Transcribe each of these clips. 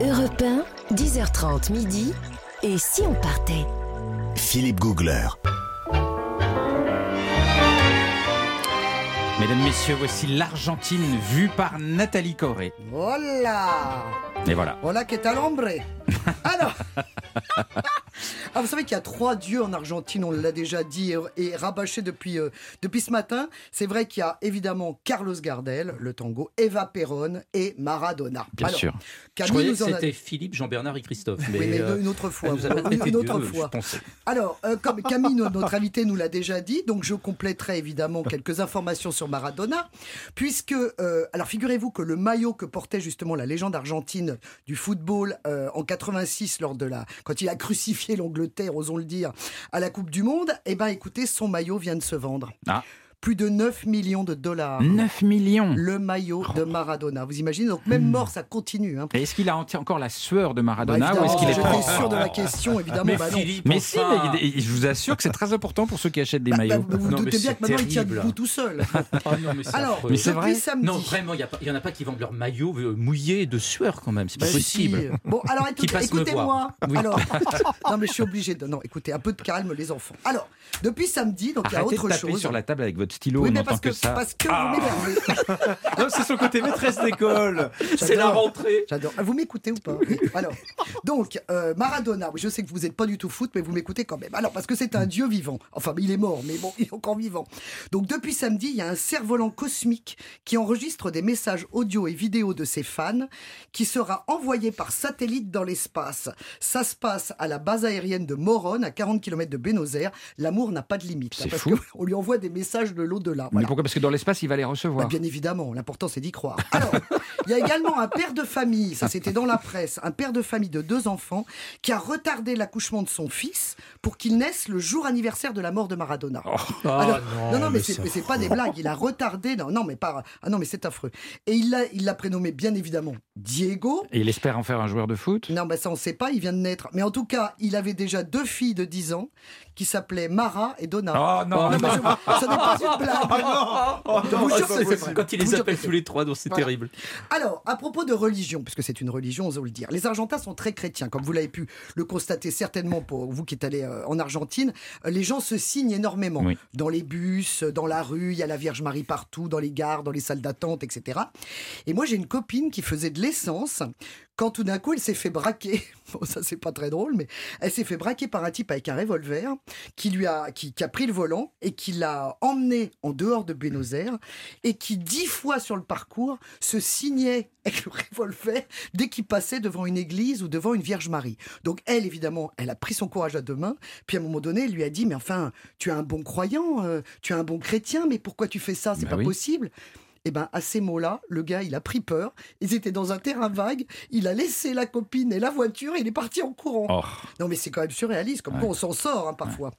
Europe 1, 10h30 midi. Et si on partait? Philippe Googler. Mesdames, Messieurs, voici l'Argentine vue par Nathalie Corée. Voilà Et voilà. Voilà qui est à l'ombre Alors ah, Vous savez qu'il y a trois dieux en Argentine, on l'a déjà dit et, et rabâché depuis, euh, depuis ce matin. C'est vrai qu'il y a évidemment Carlos Gardel, le tango, Eva Perón et Maradona. Bien Alors, sûr. Camille Je croyais nous que a- c'était Philippe, Jean-Bernard et Christophe. Mais, Oui, mais euh, une autre fois. Une- autre fois. je pensais. Alors, euh, comme Camille, no- notre invité, nous l'a déjà dit, donc je compléterai évidemment quelques informations sur Maradona, puisque, euh, alors figurez-vous que le maillot que portait justement la légende argentine du football euh, en 86, lors de la, quand il a crucifié l'Angleterre, osons le dire, à la Coupe du Monde, eh ben écoutez, son maillot vient de se vendre. Ah. Plus de 9 millions de dollars. 9 millions. Le maillot de Maradona. Vous imaginez Donc même mort, ça continue. Hein. Est-ce qu'il a encore la sueur de Bah, Maradona ou est-ce qu'il est sûr de la question, évidemment. Mais bah non. Philippe, Mais si, mais je vous assure que c'est très important pour ceux qui achètent des Bah, bah, maillots. vous vous Non, mais doutez bien que maintenant il tient debout tout seul. Ah non, mais c'est Alors, affreux. Mais c'est depuis vrai samedi. Non, vraiment, il n'y en a pas qui vendent leur maillot euh, mouillé de sueur quand même. C'est pas Bah, possible. si. Bon, alors écoutez-moi. Oui. Alors, non, mais je suis obligé de. Non, écoutez, un peu de calme, les enfants. Alors, depuis samedi, donc il y a autre chose. sur la table avec votre stylo, oui, on n'entend parce que, que ça. parce que Ah. vous m'énervez. Non, c'est son côté maîtresse d'école. C'est la rentrée. J'adore. Ah, Vous m'écoutez ou pas. Alors, donc, euh, Maradona, oui, je sais que vous n'êtes pas du tout foot, mais vous m'écoutez quand même. Alors, parce que c'est un dieu vivant. Enfin, il est mort, mais bon, il est encore vivant. Donc, depuis samedi, il y a un cerf-volant cosmique qui enregistre des messages audio et vidéo de ses fans, qui sera envoyé par satellite dans l'espace. Ça se passe à la base aérienne de Morone, à 40 km de Buenos Aires. L'amour n'a pas de limite. C'est parce fou. qu'on lui envoie des messages de l'au-delà. Mais Voilà. pourquoi? Parce que dans l'espace, il va les Bah, recevoir. bien évidemment, l'important c'est d'y croire. Alors, il y a également un père de famille, ça c'était dans la presse, un père de famille de deux enfants qui a retardé l'accouchement de son fils pour qu'il naisse le jour anniversaire de la mort de Maradona. Ah, Alors, non, non, non, mais, mais c'est pas des blagues. Il a retardé. Non, non, mais pas. Ah non, mais c'est affreux. Et il l'a, il l'a prénommé bien évidemment Diego. Et il espère en faire un joueur de foot? Non, bah ça on sait pas. Il vient de naître. Mais en tout cas, il avait déjà deux filles de 10 ans qui s'appelaient Mara et Donna. Oh non, mais je- ça n'est pas une blague. Que c'est vrai. Quand il les appelle tous les trois, donc c'est terrible. Alors, à propos de religion, puisque c'est une religion, osons le dire, les Argentins sont très chrétiens, comme vous l'avez pu le constater certainement pour vous qui êtes allé euh, en Argentine. Euh, Les gens se signent énormément. Oui. Dans les bus, euh, dans la rue, il y a la Vierge Marie partout, dans les gares, dans les salles d'attente, etc. Et moi, j'ai une copine qui faisait de l'essence quand tout d'un coup, elle s'est fait braquer. Bon, ça, c'est pas très drôle, mais elle s'est fait braquer par un type avec un revolver qui lui a, qui, qui a pris le volant et qui l'a emmené en dehors de Buenos Aires et qui, dix fois sur le parcours, se signait avec le revolver dès qu'il passait devant une église ou devant une Vierge Marie. Donc, elle, évidemment, elle a pris son courage à deux mains. Puis, à un moment donné, elle lui a dit, mais enfin, tu es un bon croyant, euh, tu es un bon chrétien, mais pourquoi tu fais ça? C'est Bah pas oui. possible. Et ben à ces mots-là, le gars, il a pris peur. Ils étaient dans un terrain vague. Il a laissé la copine et la voiture et il est parti en courant. Oh. Non, mais c'est quand même surréaliste. Comme Ouais. quoi, on s'en sort hein, parfois.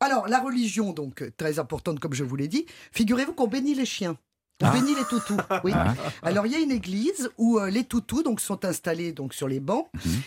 Alors, la religion, donc euh, très importante, comme je vous l'ai dit. Figurez-vous qu'on bénit les chiens. On bénit les toutous. Oui. Ah. Alors, il y a une église où euh, les toutous donc sont installés donc sur les bancs.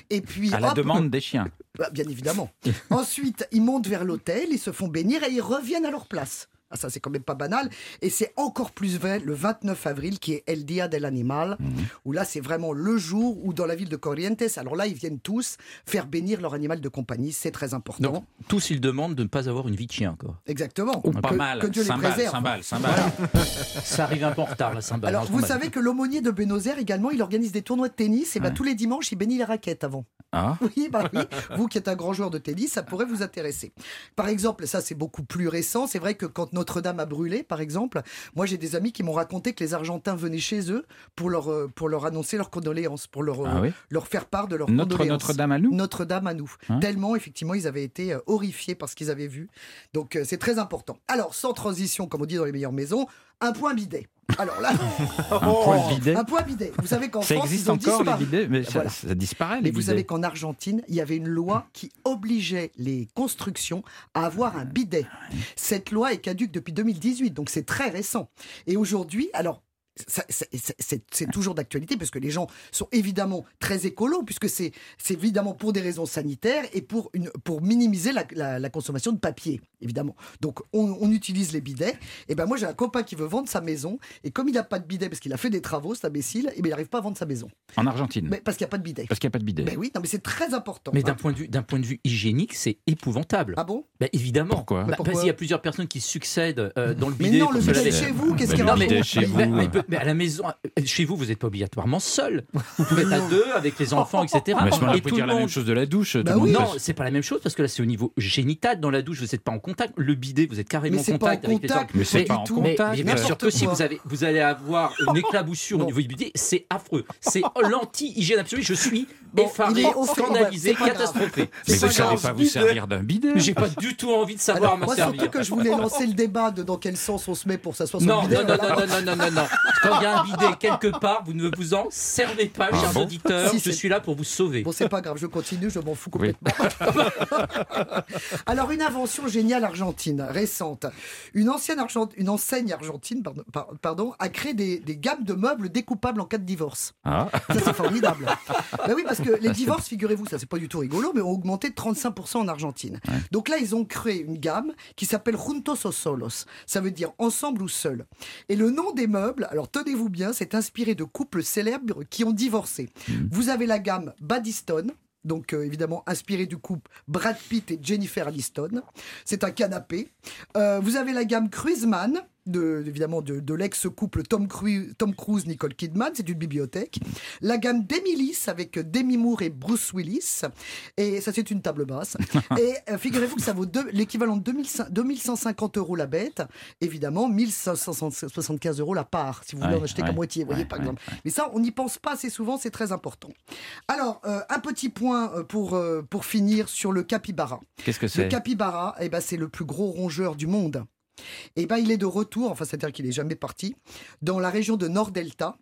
Et puis, Mhm. À la demande des chiens. bah, bien évidemment. Ensuite, ils montent vers l'hôtel, ils se font bénir et ils reviennent à leur place. Ah, ça, c'est quand même pas banal. Et c'est encore plus vrai le 29 avril, qui est El Dia del Animal, Mhm. où là, c'est vraiment le jour où, dans la ville de Corrientes, alors là, ils viennent tous faire bénir leur animal de compagnie. C'est très important. Donc, tous, ils demandent de ne pas avoir une vie de chien. Quoi. Exactement. Ou pas que, mal. que Dieu les Cymbales, préserve. cymbales. Ça arrive un peu en retard, la cymbale. Alors, hein, vous savez que l'aumônier de Buenos Aires également, il organise des tournois de tennis. Et ben, Ouais. tous les dimanches, il bénit les raquettes avant. Ah. Oui, bah oui. Vous qui êtes un grand joueur de tennis, ça pourrait vous intéresser. Par exemple, ça c'est beaucoup plus récent. C'est vrai que quand Notre-Dame a brûlé, par exemple, moi j'ai des amis qui m'ont raconté que les Argentins venaient chez eux pour leur, euh, pour leur annoncer leurs condoléances, pour leur, Ah euh, oui leur faire part de leurs Notre condoléances. Notre-Dame à nous Notre-Dame à nous. Hein Tellement, effectivement, ils avaient été euh, horrifiés par ce qu'ils avaient vu. Donc, c'est très important. Alors, sans transition, comme on dit dans les meilleures maisons, un point bidet. Alors là, Un point bidet un bidet. Vous savez qu'en Ça France, existe ils ont encore les disparu. bidets Mais ça, Voilà. ça disparaît les Mais vous bidets. savez qu'en Argentine, il y avait une loi qui obligeait les constructions à avoir un bidet. Cette loi est caduque depuis 2018, donc c'est très récent. Et aujourd'hui, alors, ça- ça- c'est- c'est c'est toujours d'actualité parce que les gens sont évidemment très écolos puisque c'est c'est évidemment pour des raisons sanitaires et pour une pour minimiser la, la- la consommation de papier évidemment. Donc on, on utilise les bidets. Et ben moi j'ai un copain qui veut vendre sa maison et comme il n'a pas de bidet parce qu'il a fait des travaux cet imbécile, et ben il n'arrive pas à vendre sa maison. En Argentine. Mais parce qu'il n'y a pas de bidet. Parce qu'il n'y a pas de bidet. Ben oui, non mais c'est très important. Mais hein. d'un point, de vue- d'un point de vue hygiénique, c'est épouvantable. Ah bon? Bah, évidemment. Pourquoi? Bah, Pourquoi? Vas-y, il y a plusieurs personnes qui succèdent euh, dans le Mais bidet. non, pour le bidet chez vous, qu'est-ce qu'il le raconte bidet chez mais, vous. mais- mais à la maison, euh, chez vous, vous n'êtes pas obligatoirement seul. Vous pouvez être à deux avec les enfants, etc. Mais ce moment-là, Et tout dire le la même monde- chose de la douche. Bah monde oui. Non, c'est pas la même chose parce que là, c'est au niveau génital. Dans la douche, vous n'êtes pas en contact. Le bidet, vous êtes carrément en contact avec les contact. Mais c'est pas du en contact. mais bien sûr que si vous, avez, vous allez avoir une éclaboussure au niveau du bidet, c'est affreux. C'est l'anti-hygiène absolue. Je suis Bon, effaré, scandalisé, catastrophé. Mais vous savez grave. pas vous servir d'un bidet. J'ai pas du tout envie de savoir moi, servir. surtout que je voulais lancer le débat de dans quel sens on se met pour s'asseoir sur Non, le bidet. non, non, non, non, non, non, non, non. Quand il y a un bidet quelque part, vous ne vous en servez pas, Ah chers auditeurs. Je suis là pour vous sauver. Bon, c'est pas grave, je continue, je m'en fous complètement. Alors, une invention géniale argentine, récente. Une, ancienne Argent- une enseigne argentine pardon, par- pardon, a créé des, des gammes de meubles découpables en cas de divorce. Ah, Ça, c'est formidable. bah oui, parce que les divorces, figurez-vous, ça, c'est pas du tout rigolo, mais ont augmenté de 35% en Argentine. Donc là, ils ont créé une gamme qui s'appelle Juntos o Solos. Ça veut dire ensemble ou seul. Et le nom des meubles, alors tenez-vous bien, c'est inspiré de couples célèbres qui ont divorcé. Vous avez la gamme Baddistone. Donc euh, évidemment inspiré du couple Brad Pitt et Jennifer Aniston. C'est un canapé. Euh, vous avez la gamme Cruiseman, de, évidemment de, de l'ex-couple Tom, Cru- Tom Cruise, Nicole Kidman, c'est une bibliothèque. La gamme Demilis avec Demi Moore et Bruce Willis. Et ça, c'est une table basse. et euh, figurez-vous que ça vaut l'équivalent de 2500 2150 euros la bête. Évidemment, 1575 euros la part, si vous voulez Ouais, en acheter ouais, qu'à moitié, vous voyez, ouais, par exemple. Mais ça, on n'y pense pas assez souvent, c'est très important. Alors, euh, un petit point euh, pour, euh, pour finir sur le capybara. qu'est-ce que Le c'est? capybara, eh ben, c'est le plus gros rongeur du monde. Et ben, il est de retour, enfin, c'est-à-dire qu'il n'est jamais parti, dans la région de Nord-Delta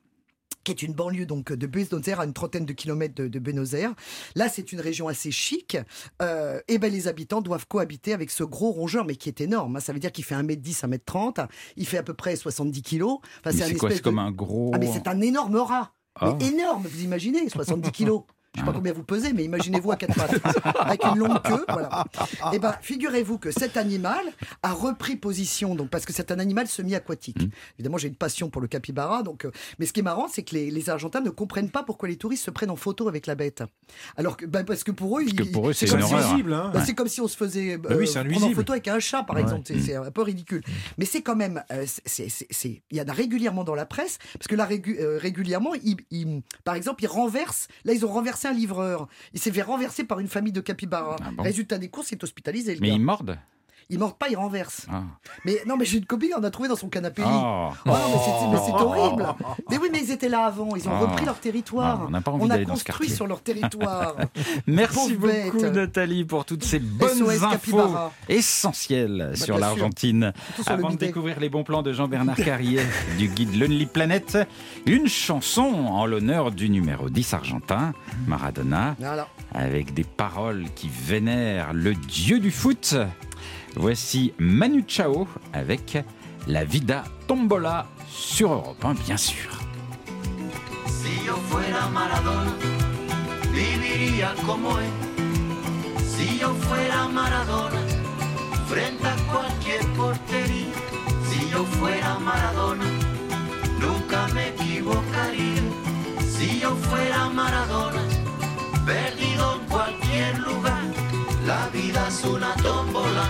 qui est une banlieue donc de Buenos Aires, à une trentaine de kilomètres de, de Buenos Aires. Là, c'est une région assez chic. Euh, et ben, les habitants doivent cohabiter avec ce gros rongeur, mais qui est énorme. hein. Ça veut dire qu'il fait 1m10, 1m30. Il fait à peu près 70 kilos. Enfin, Mais un C'est quoi C'est espèce comme un gros. Ah, mais c'est un énorme rat. Ah. Mais énorme, vous imaginez, 70 kilos. Je sais pas combien vous pesez, mais imaginez-vous à quatre pattes, avec une longue queue, voilà. Et ben, figurez-vous que cet animal a repris position, donc parce que c'est un animal semi-aquatique. Mm. Évidemment, j'ai une passion pour le capybara, donc. euh, mais ce qui est marrant, c'est que les, les Argentins ne comprennent pas pourquoi les touristes se prennent en photo avec la bête. Alors que, ben, parce que pour eux, c'est comme si- hein. C'est comme si on se faisait euh, Bah oui, c'est prendre en photo avec un chat, par Ouais. exemple. C'est- C'est un peu ridicule. Mais c'est quand même, euh, c'est- il y en a régulièrement dans la presse, parce que là, régu- euh, régulièrement, ils, ils- par exemple, ils renversent. Là, ils ont renversé un livreur. Il s'est fait renverser par une famille de capybaras. Ah bon Résultat des courses, il est hospitalisé. Le Mais gars. ils mordent Il mord pas, il renverse. Ah. Mais non, mais j'ai une copine, on a trouvé dans son canapé. lit. Oh. Oh, mais c'est- c'est horrible. Mais oui, mais ils étaient là avant. Ils ont Oh. repris leur territoire. Ah, on n'a pas envie d'aller dans ce construit sur leur territoire. Merci beaucoup. Nathalie pour toutes ces bonnes SOS infos essentielles sur l'Argentine. Surtout sur le Avant de découvrir les bons plans de Jean-Bernard Carrier du guide Lonely Planet, une chanson en l'honneur du numéro 10 argentin, Maradona, Voilà. avec des paroles qui vénèrent le dieu du foot. Voici Manu Chao avec La Vida Tombola sur Europe 1, bien sûr. Si yo fuera Maradona, viviría como él. Si yo fuera Maradona, frente a cualquier portería. Si yo fuera Maradona, nunca me equivocaría. Si yo fuera Maradona, perdido en cualquier lugar. La vida es una tómbola,